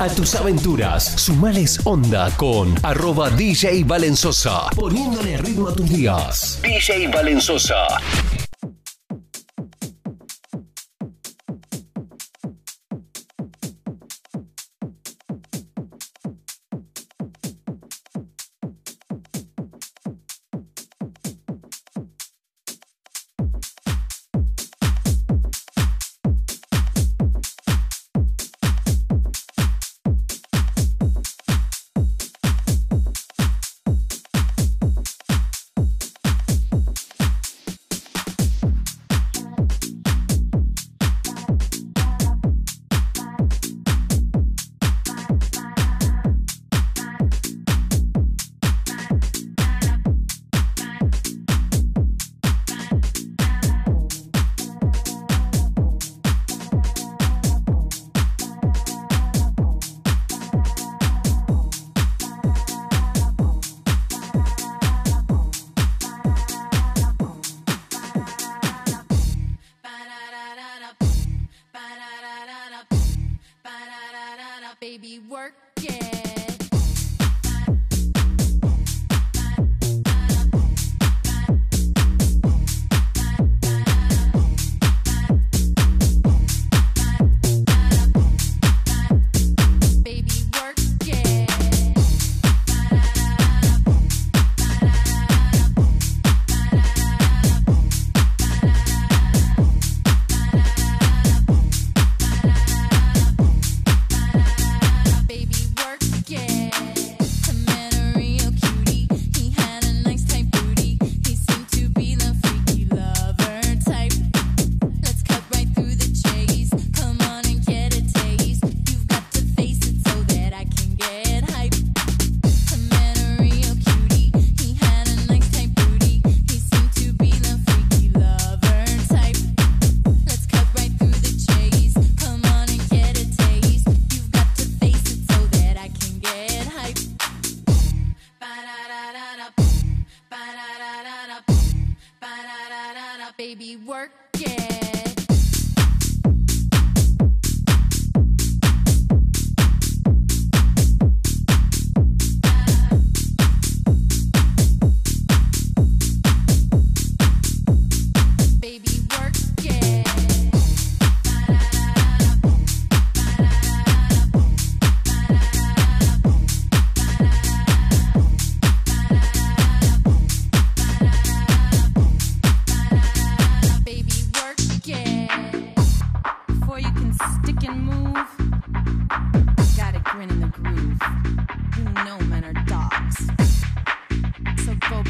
A tus aventuras, sumales onda con arroba DJ Valenzosa. Poniéndole ritmo a tus días. DJ Valenzosa.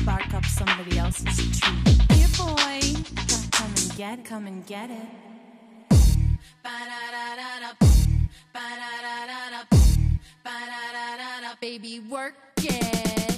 bark up somebody else's tree. Here, boy, come and get it, come and get it. Baby, work it.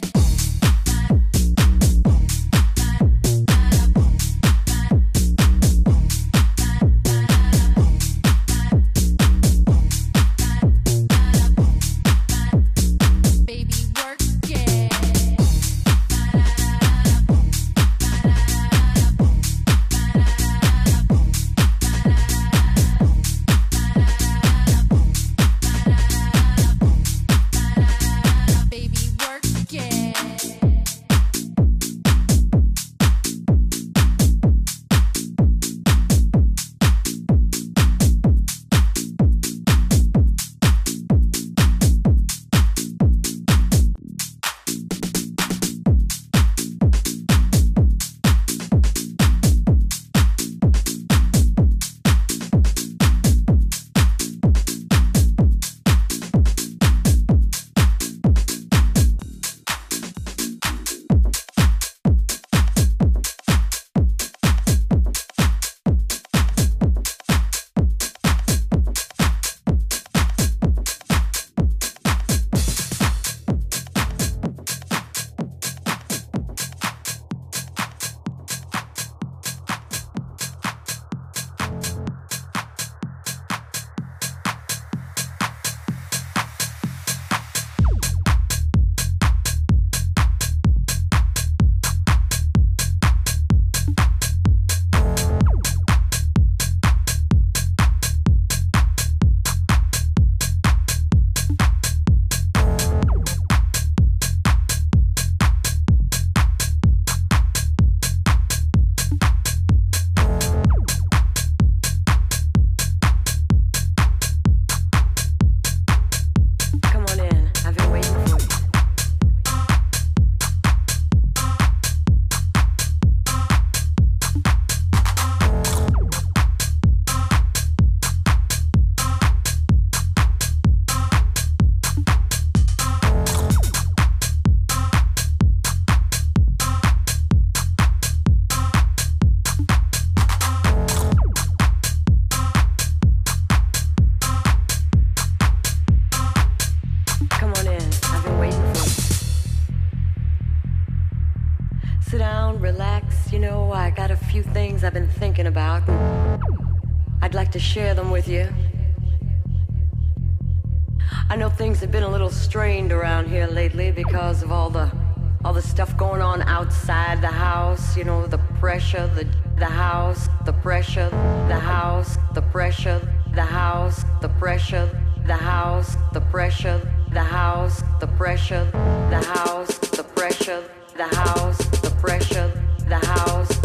the house, the pressure, the house, the pressure, the house, the pressure, the house, the pressure, the house, the pressure, the house.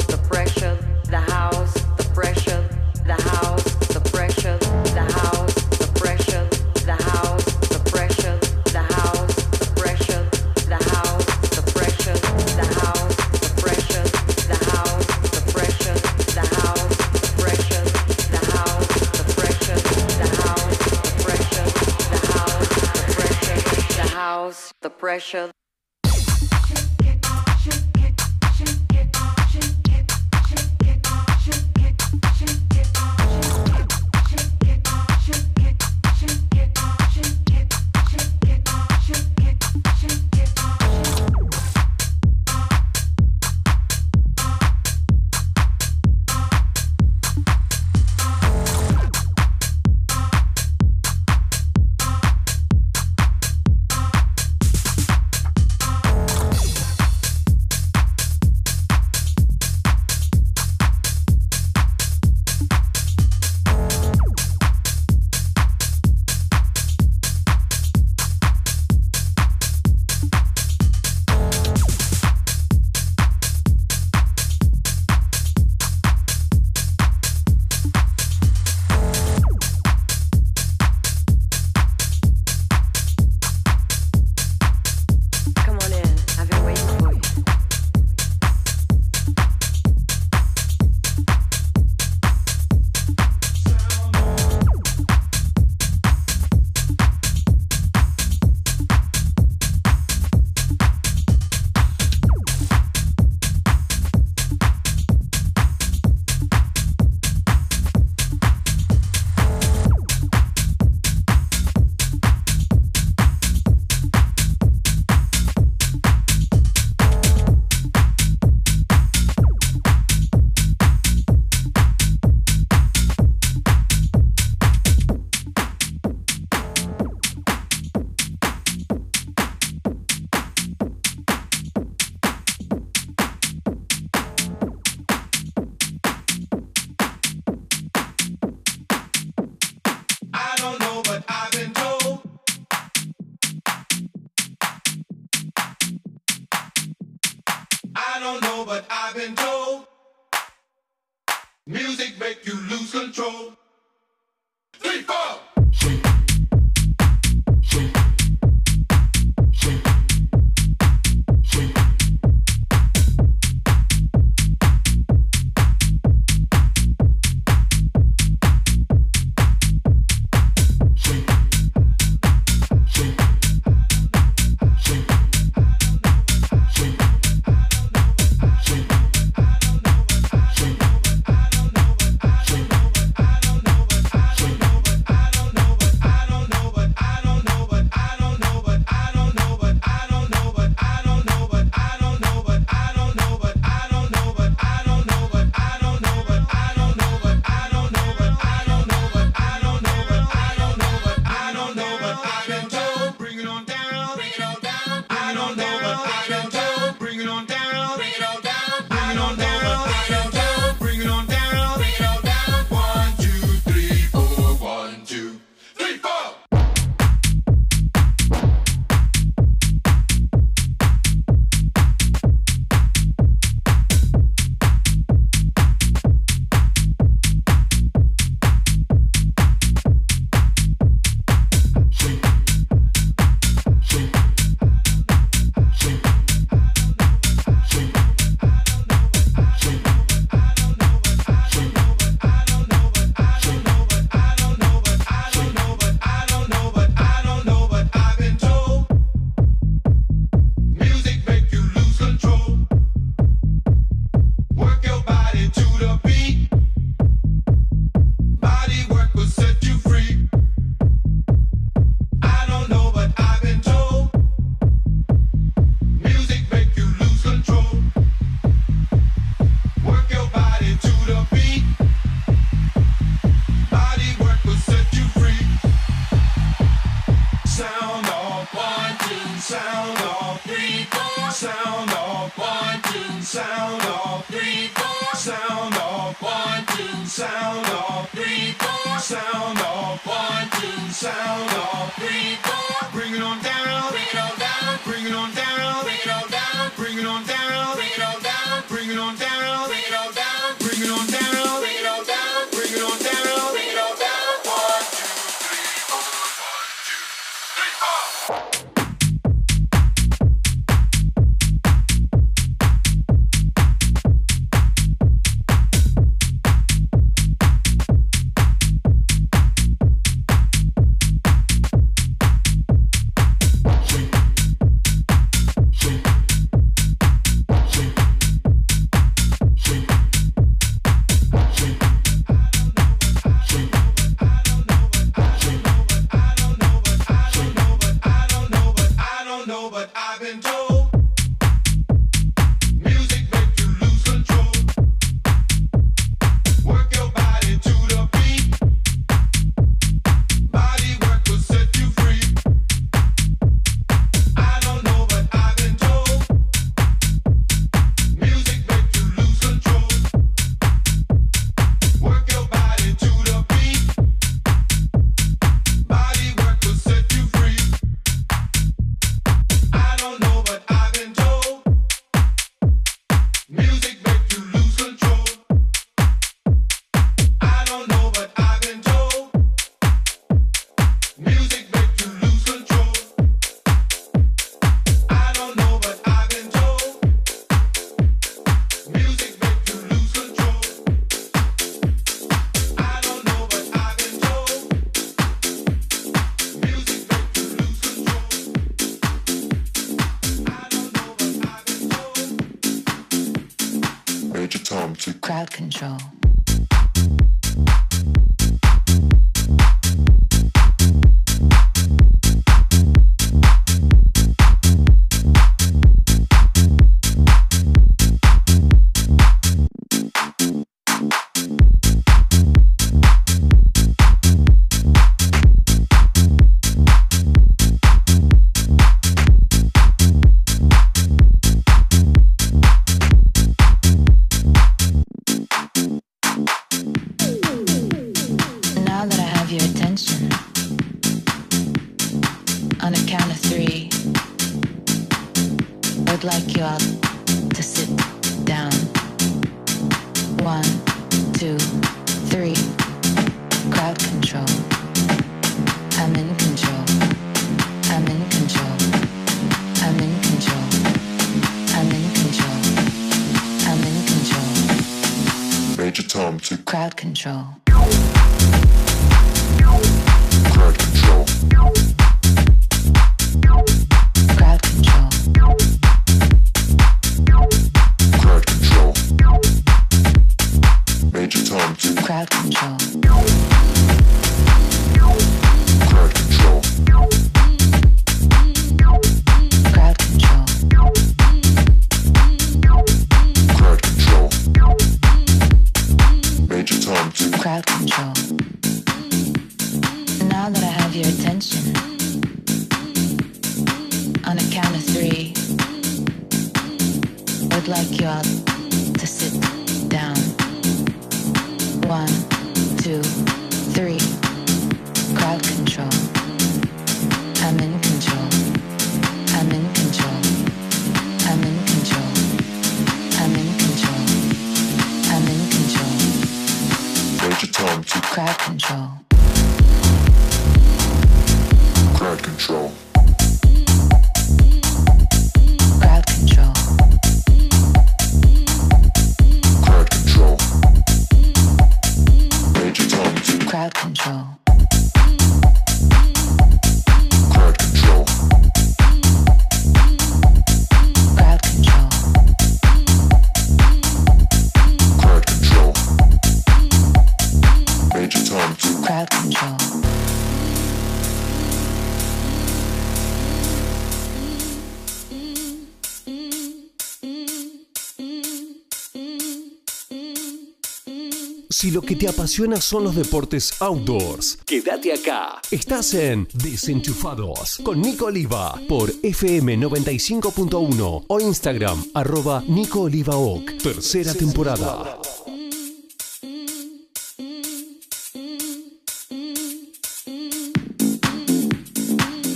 Si lo que te apasiona son los deportes outdoors, quédate acá. Estás en Desenchufados con Nico Oliva por FM 95.1 o Instagram arroba Nico Oliva Oc. Tercera temporada.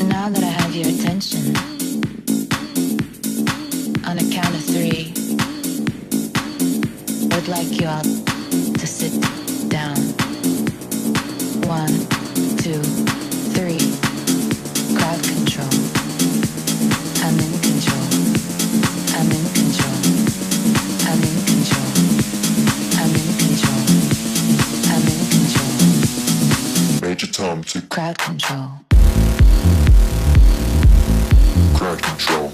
Now that I have your attention, on a count of three, would like you all to sit down. One, two, three. Crowd control. I'm in control. I'm in control. I'm in control. I'm in control. I'm in control. Major Tom to Crowd control. crowd control.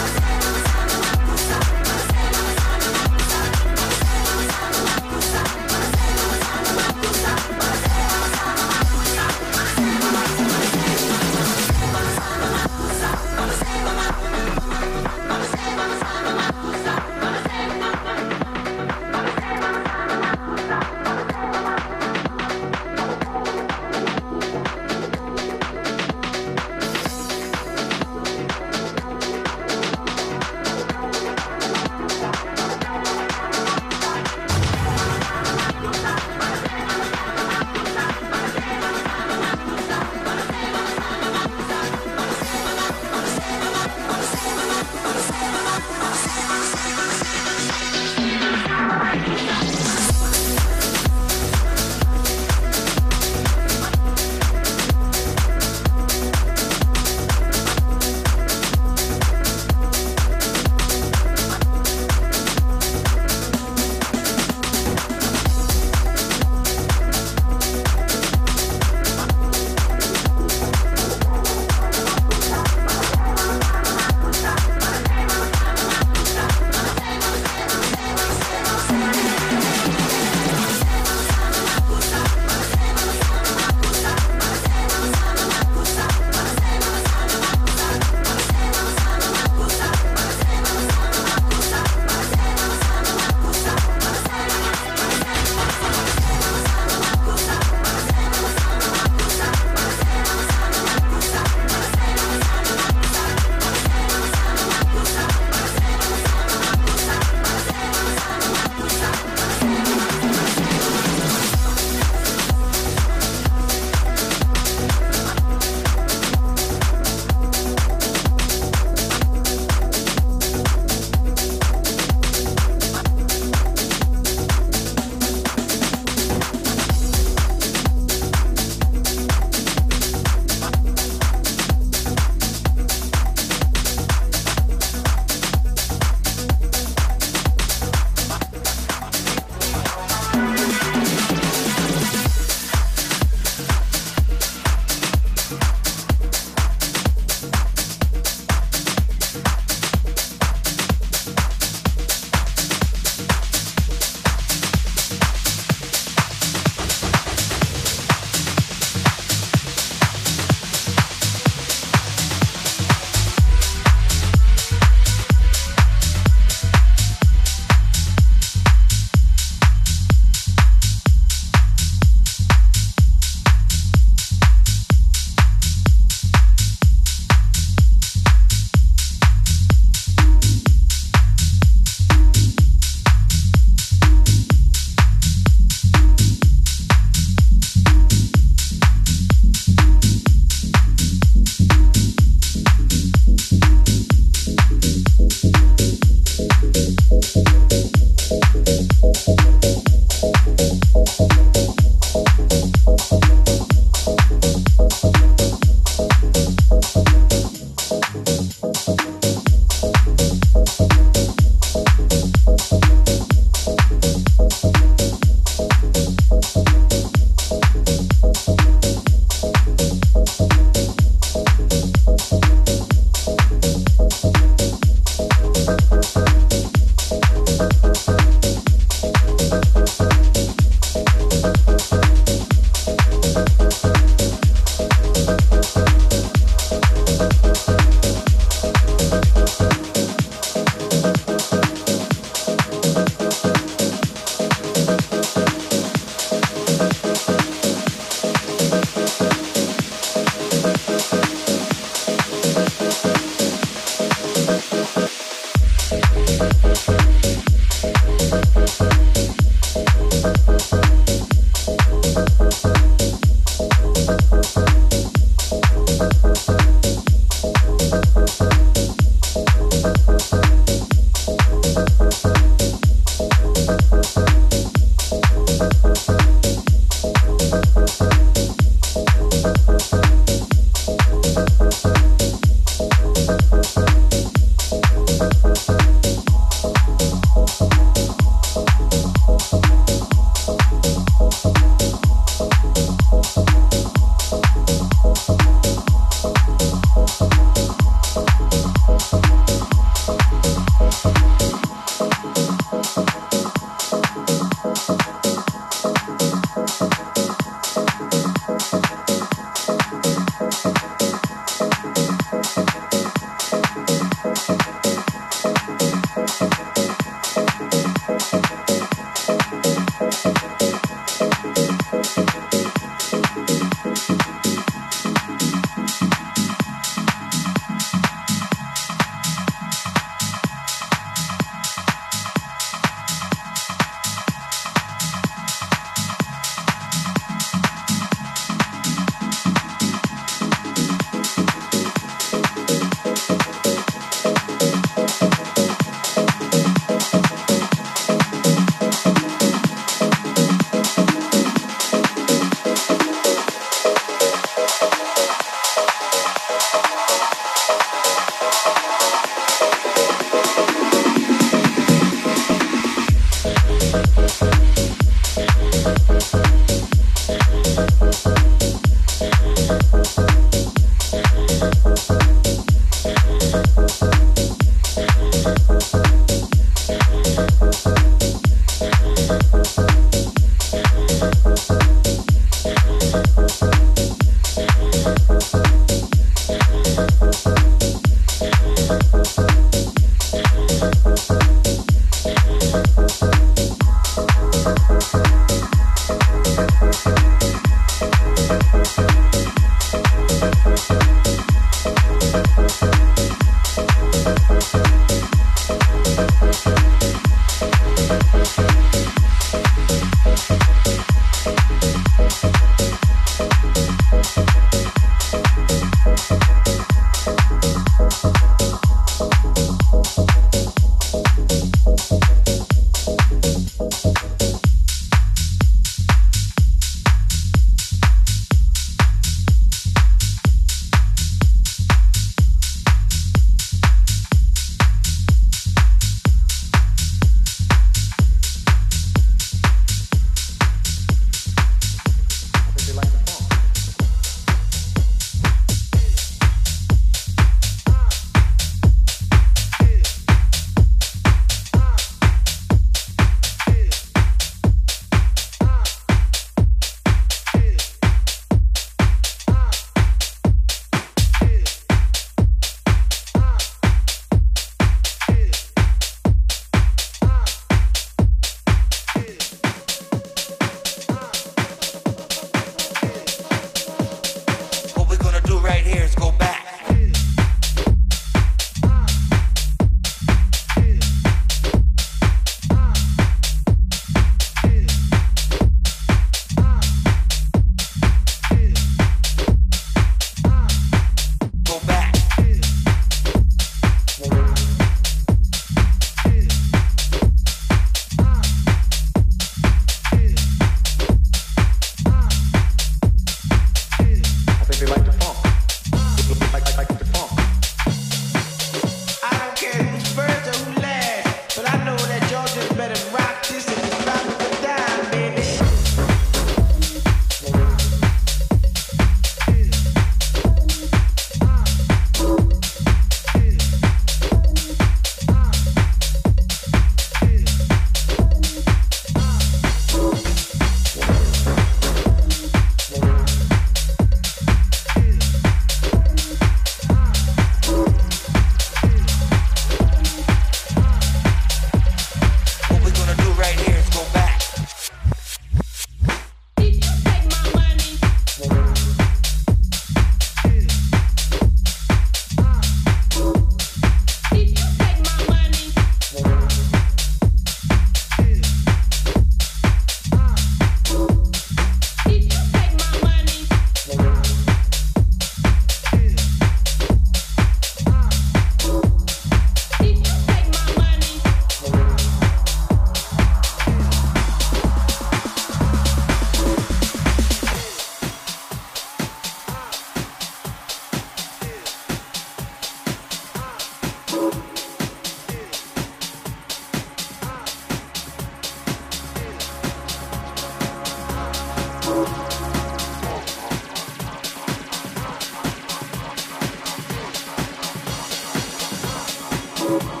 you.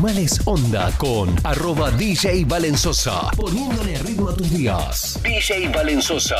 Animales Onda con arroba DJ Valenzosa, poniéndole ritmo a tus días. DJ Valenzosa.